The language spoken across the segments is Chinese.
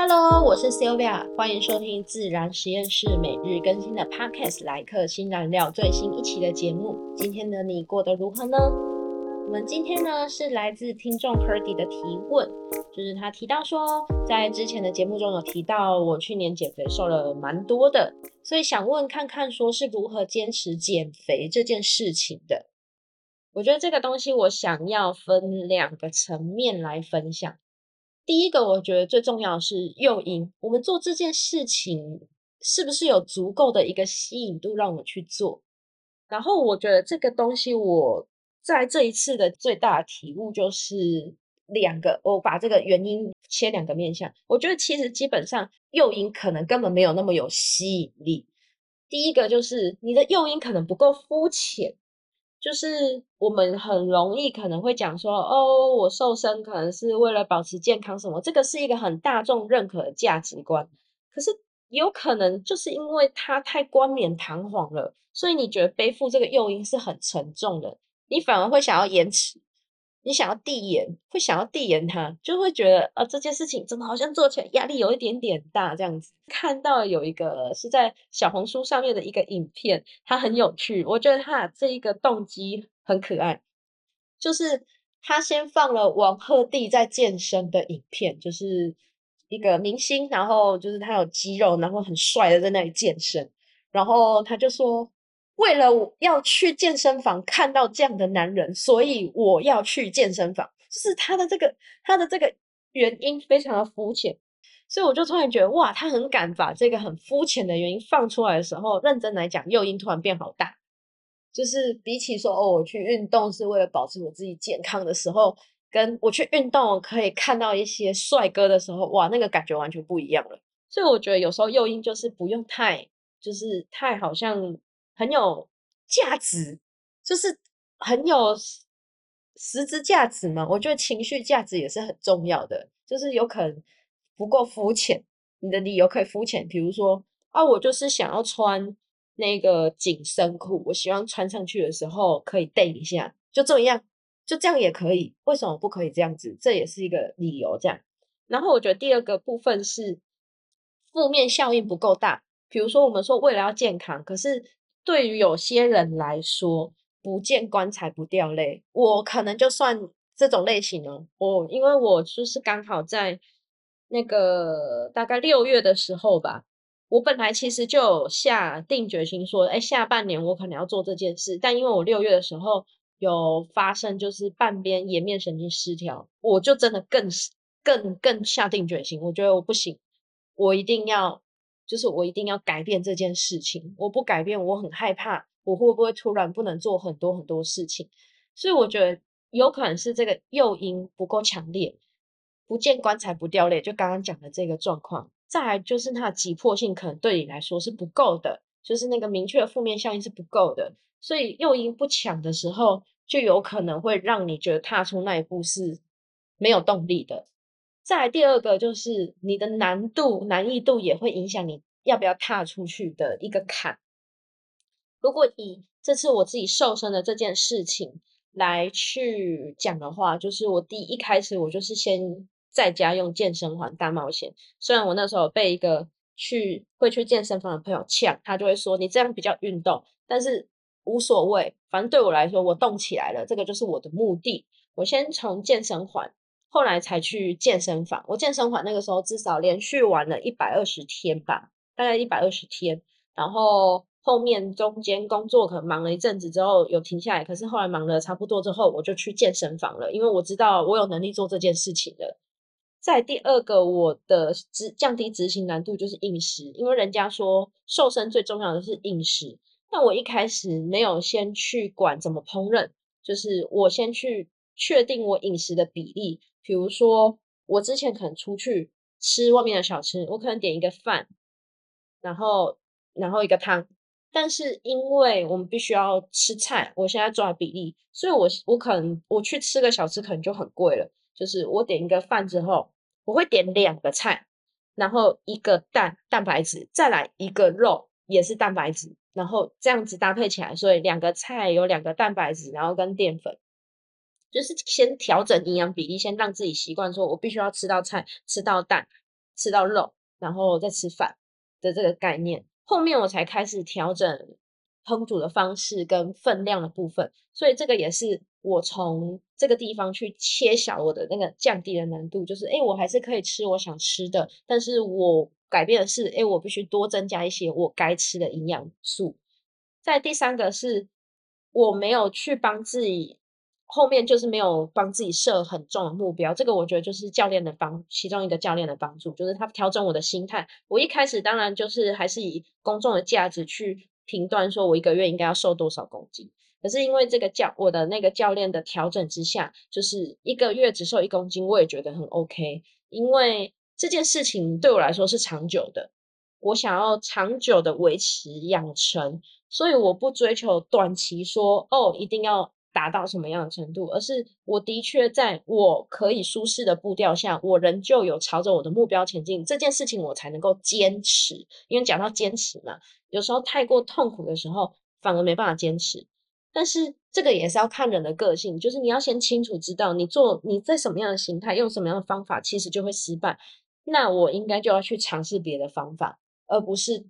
Hello，我是 Sylvia，欢迎收听自然实验室每日更新的 Podcast《来客新燃料》最新一期的节目。今天的你过得如何呢？我们今天呢是来自听众 Purdy 的提问，就是他提到说，在之前的节目中有提到我去年减肥瘦了蛮多的，所以想问看看说是如何坚持减肥这件事情的。我觉得这个东西我想要分两个层面来分享。第一个，我觉得最重要的是诱因。我们做这件事情是不是有足够的一个吸引度让我去做？然后我觉得这个东西，我在这一次的最大的体悟就是两个。我把这个原因切两个面向。我觉得其实基本上诱因可能根本没有那么有吸引力。第一个就是你的诱因可能不够肤浅。就是我们很容易可能会讲说，哦，我瘦身可能是为了保持健康什么，这个是一个很大众认可的价值观。可是有可能就是因为它太冠冕堂皇了，所以你觉得背负这个诱因是很沉重的，你反而会想要延迟。你想要递延，会想要递延他，就会觉得，呃，这件事情怎么好像做起来压力有一点点大这样子。看到有一个是在小红书上面的一个影片，它很有趣，我觉得他这一个动机很可爱，就是他先放了王鹤棣在健身的影片，就是一个明星，然后就是他有肌肉，然后很帅的在那里健身，然后他就说。为了要去健身房看到这样的男人，所以我要去健身房。就是他的这个他的这个原因非常的肤浅，所以我就突然觉得哇，他很敢把这个很肤浅的原因放出来的时候，认真来讲，诱因突然变好大。就是比起说哦，我去运动是为了保持我自己健康的时候，跟我去运动可以看到一些帅哥的时候，哇，那个感觉完全不一样了。所以我觉得有时候诱因就是不用太，就是太好像。很有价值，就是很有实质价值嘛。我觉得情绪价值也是很重要的，就是有可能不够肤浅，你的理由可以肤浅，比如说啊，我就是想要穿那个紧身裤，我希望穿上去的时候可以垫一下，就这样，就这样也可以。为什么不可以这样子？这也是一个理由。这样，然后我觉得第二个部分是负面效应不够大，比如说我们说为了要健康，可是。对于有些人来说，不见棺材不掉泪。我可能就算这种类型呢，我因为我就是刚好在那个大概六月的时候吧，我本来其实就下定决心说，哎，下半年我可能要做这件事。但因为我六月的时候有发生就是半边颜面神经失调，我就真的更更更下定决心，我觉得我不行，我一定要。就是我一定要改变这件事情，我不改变，我很害怕我会不会突然不能做很多很多事情，所以我觉得有可能是这个诱因不够强烈，不见棺材不掉泪，就刚刚讲的这个状况。再来就是它的急迫性可能对你来说是不够的，就是那个明确的负面效应是不够的，所以诱因不强的时候，就有可能会让你觉得踏出那一步是没有动力的。再来第二个就是你的难度、难易度也会影响你要不要踏出去的一个坎。如果以这次我自己瘦身的这件事情来去讲的话，就是我第一开始我就是先在家用健身环大冒险。虽然我那时候被一个去会去健身房的朋友呛，他就会说你这样比较运动，但是无所谓，反正对我来说我动起来了，这个就是我的目的。我先从健身环。后来才去健身房，我健身房那个时候至少连续玩了一百二十天吧，大概一百二十天。然后后面中间工作可能忙了一阵子之后有停下来，可是后来忙了差不多之后，我就去健身房了，因为我知道我有能力做这件事情了。在第二个，我的执降低执行难度就是饮食，因为人家说瘦身最重要的是饮食，但我一开始没有先去管怎么烹饪，就是我先去确定我饮食的比例。比如说，我之前可能出去吃外面的小吃，我可能点一个饭，然后然后一个汤。但是因为我们必须要吃菜，我现在抓比例，所以我我可能我去吃个小吃可能就很贵了。就是我点一个饭之后，我会点两个菜，然后一个蛋蛋白质，再来一个肉也是蛋白质，然后这样子搭配起来，所以两个菜有两个蛋白质，然后跟淀粉。就是先调整营养比例，先让自己习惯说，我必须要吃到菜，吃到蛋，吃到肉，然后再吃饭的这个概念。后面我才开始调整烹煮的方式跟分量的部分，所以这个也是我从这个地方去切小我的那个降低的难度，就是诶我还是可以吃我想吃的，但是我改变的是诶我必须多增加一些我该吃的营养素。在第三个是我没有去帮自己。后面就是没有帮自己设很重的目标，这个我觉得就是教练的帮，其中一个教练的帮助，就是他调整我的心态。我一开始当然就是还是以公众的价值去评断，说我一个月应该要瘦多少公斤。可是因为这个教我的那个教练的调整之下，就是一个月只瘦一公斤，我也觉得很 OK。因为这件事情对我来说是长久的，我想要长久的维持养成，所以我不追求短期说哦一定要。达到什么样的程度，而是我的确在我可以舒适的步调下，我仍旧有朝着我的目标前进，这件事情我才能够坚持。因为讲到坚持嘛，有时候太过痛苦的时候，反而没办法坚持。但是这个也是要看人的个性，就是你要先清楚知道，你做你在什么样的形态，用什么样的方法，其实就会失败。那我应该就要去尝试别的方法，而不是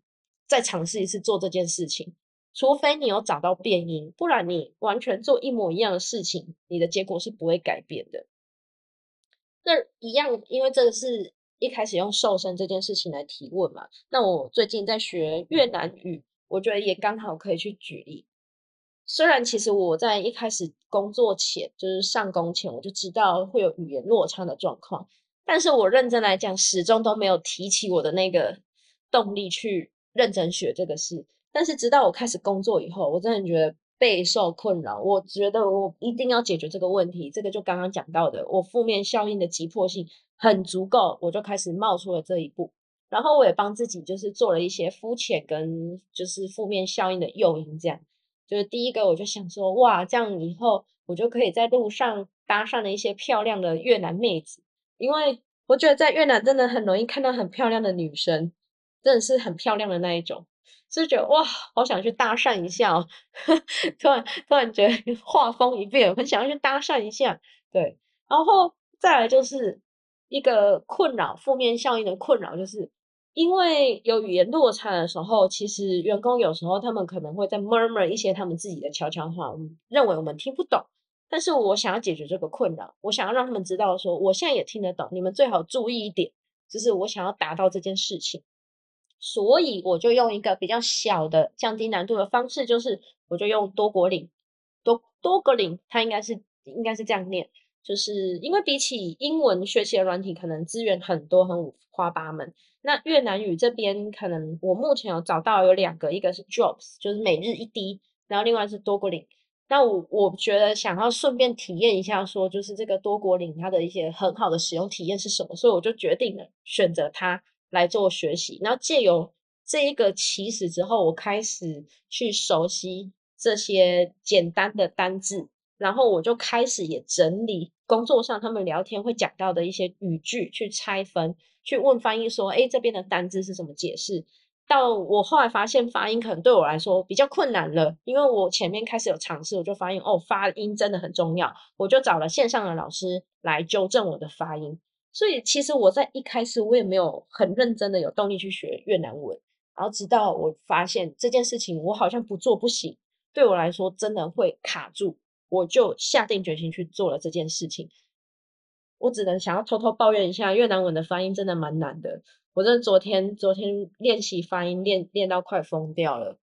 再尝试一次做这件事情。除非你有找到变因，不然你完全做一模一样的事情，你的结果是不会改变的。那一样，因为这个是一开始用瘦身这件事情来提问嘛。那我最近在学越南语，我觉得也刚好可以去举例。虽然其实我在一开始工作前，就是上工前，我就知道会有语言落差的状况，但是我认真来讲，始终都没有提起我的那个动力去认真学这个事。但是直到我开始工作以后，我真的觉得备受困扰。我觉得我一定要解决这个问题。这个就刚刚讲到的，我负面效应的急迫性很足够，我就开始冒出了这一步。然后我也帮自己就是做了一些肤浅跟就是负面效应的诱因，这样就是第一个我就想说，哇，这样以后我就可以在路上搭上了一些漂亮的越南妹子，因为我觉得在越南真的很容易看到很漂亮的女生，真的是很漂亮的那一种。就觉得哇，好想去搭讪一下哦！突然突然觉得 画风一变，很想要去搭讪一下。对，然后再来就是一个困扰，负面效应的困扰，就是因为有语言落差的时候，其实员工有时候他们可能会在 murmur 一些他们自己的悄悄话，我们认为我们听不懂。但是我想要解决这个困扰，我想要让他们知道说，我现在也听得懂，你们最好注意一点，就是我想要达到这件事情。所以我就用一个比较小的降低难度的方式，就是我就用多国岭多多格岭，它应该是应该是这样念，就是因为比起英文学习的软体，可能资源很多很五花八门。那越南语这边可能我目前有找到有两个，一个是 Drops，就是每日一滴，然后另外是多国岭。那我我觉得想要顺便体验一下，说就是这个多国岭它的一些很好的使用体验是什么，所以我就决定了选择它。来做学习，然后借由这一个起始之后，我开始去熟悉这些简单的单字，然后我就开始也整理工作上他们聊天会讲到的一些语句，去拆分，去问翻译说，哎，这边的单字是怎么解释？到我后来发现发音可能对我来说比较困难了，因为我前面开始有尝试，我就发现哦，发音真的很重要，我就找了线上的老师来纠正我的发音。所以其实我在一开始我也没有很认真的有动力去学越南文，然后直到我发现这件事情我好像不做不行，对我来说真的会卡住，我就下定决心去做了这件事情。我只能想要偷偷抱怨一下，越南文的发音真的蛮难的，我真的昨天昨天练习发音练练到快疯掉了，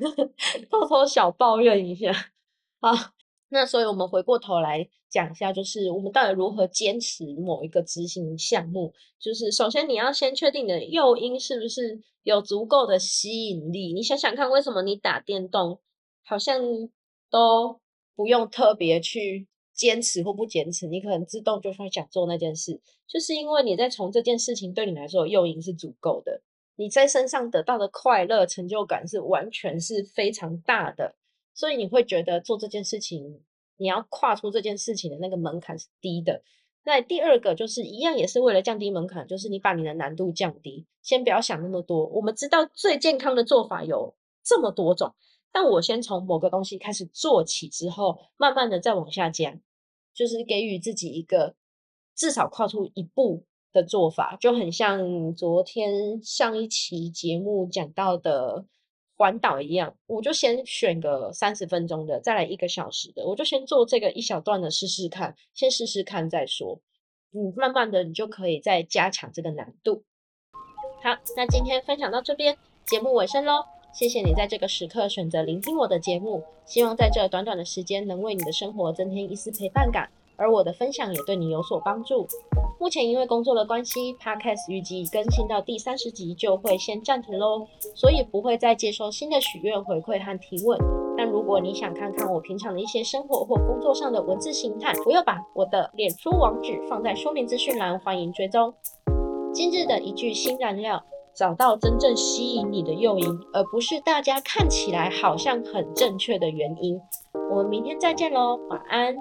偷偷小抱怨一下，好。那所以，我们回过头来讲一下，就是我们到底如何坚持某一个执行项目。就是首先，你要先确定你的诱因是不是有足够的吸引力。你想想看，为什么你打电动好像都不用特别去坚持或不坚持，你可能自动就会想做那件事，就是因为你在从这件事情对你来说诱因是足够的，你在身上得到的快乐、成就感是完全是非常大的。所以你会觉得做这件事情，你要跨出这件事情的那个门槛是低的。那第二个就是一样，也是为了降低门槛，就是你把你的难度降低。先不要想那么多。我们知道最健康的做法有这么多种，但我先从某个东西开始做起，之后慢慢的再往下加，就是给予自己一个至少跨出一步的做法，就很像昨天上一期节目讲到的环岛一样，我就先选个三十分钟的，再来一个小时的，我就先做这个一小段的试试看，先试试看再说。嗯，慢慢的你就可以再加强这个难度。好，那今天分享到这边，节目尾声喽。谢谢你在这个时刻选择聆听我的节目，希望在这短短的时间能为你的生活增添一丝陪伴感，而我的分享也对你有所帮助。目前因为工作的关系，Podcast 预计更新到第三十集就会先暂停喽，所以不会再接收新的许愿回馈和提问。但如果你想看看我平常的一些生活或工作上的文字形态，我又把我的脸书网址放在说明资讯栏，欢迎追踪。今日的一句新燃料。找到真正吸引你的诱因，而不是大家看起来好像很正确的原因。我们明天再见喽，晚安。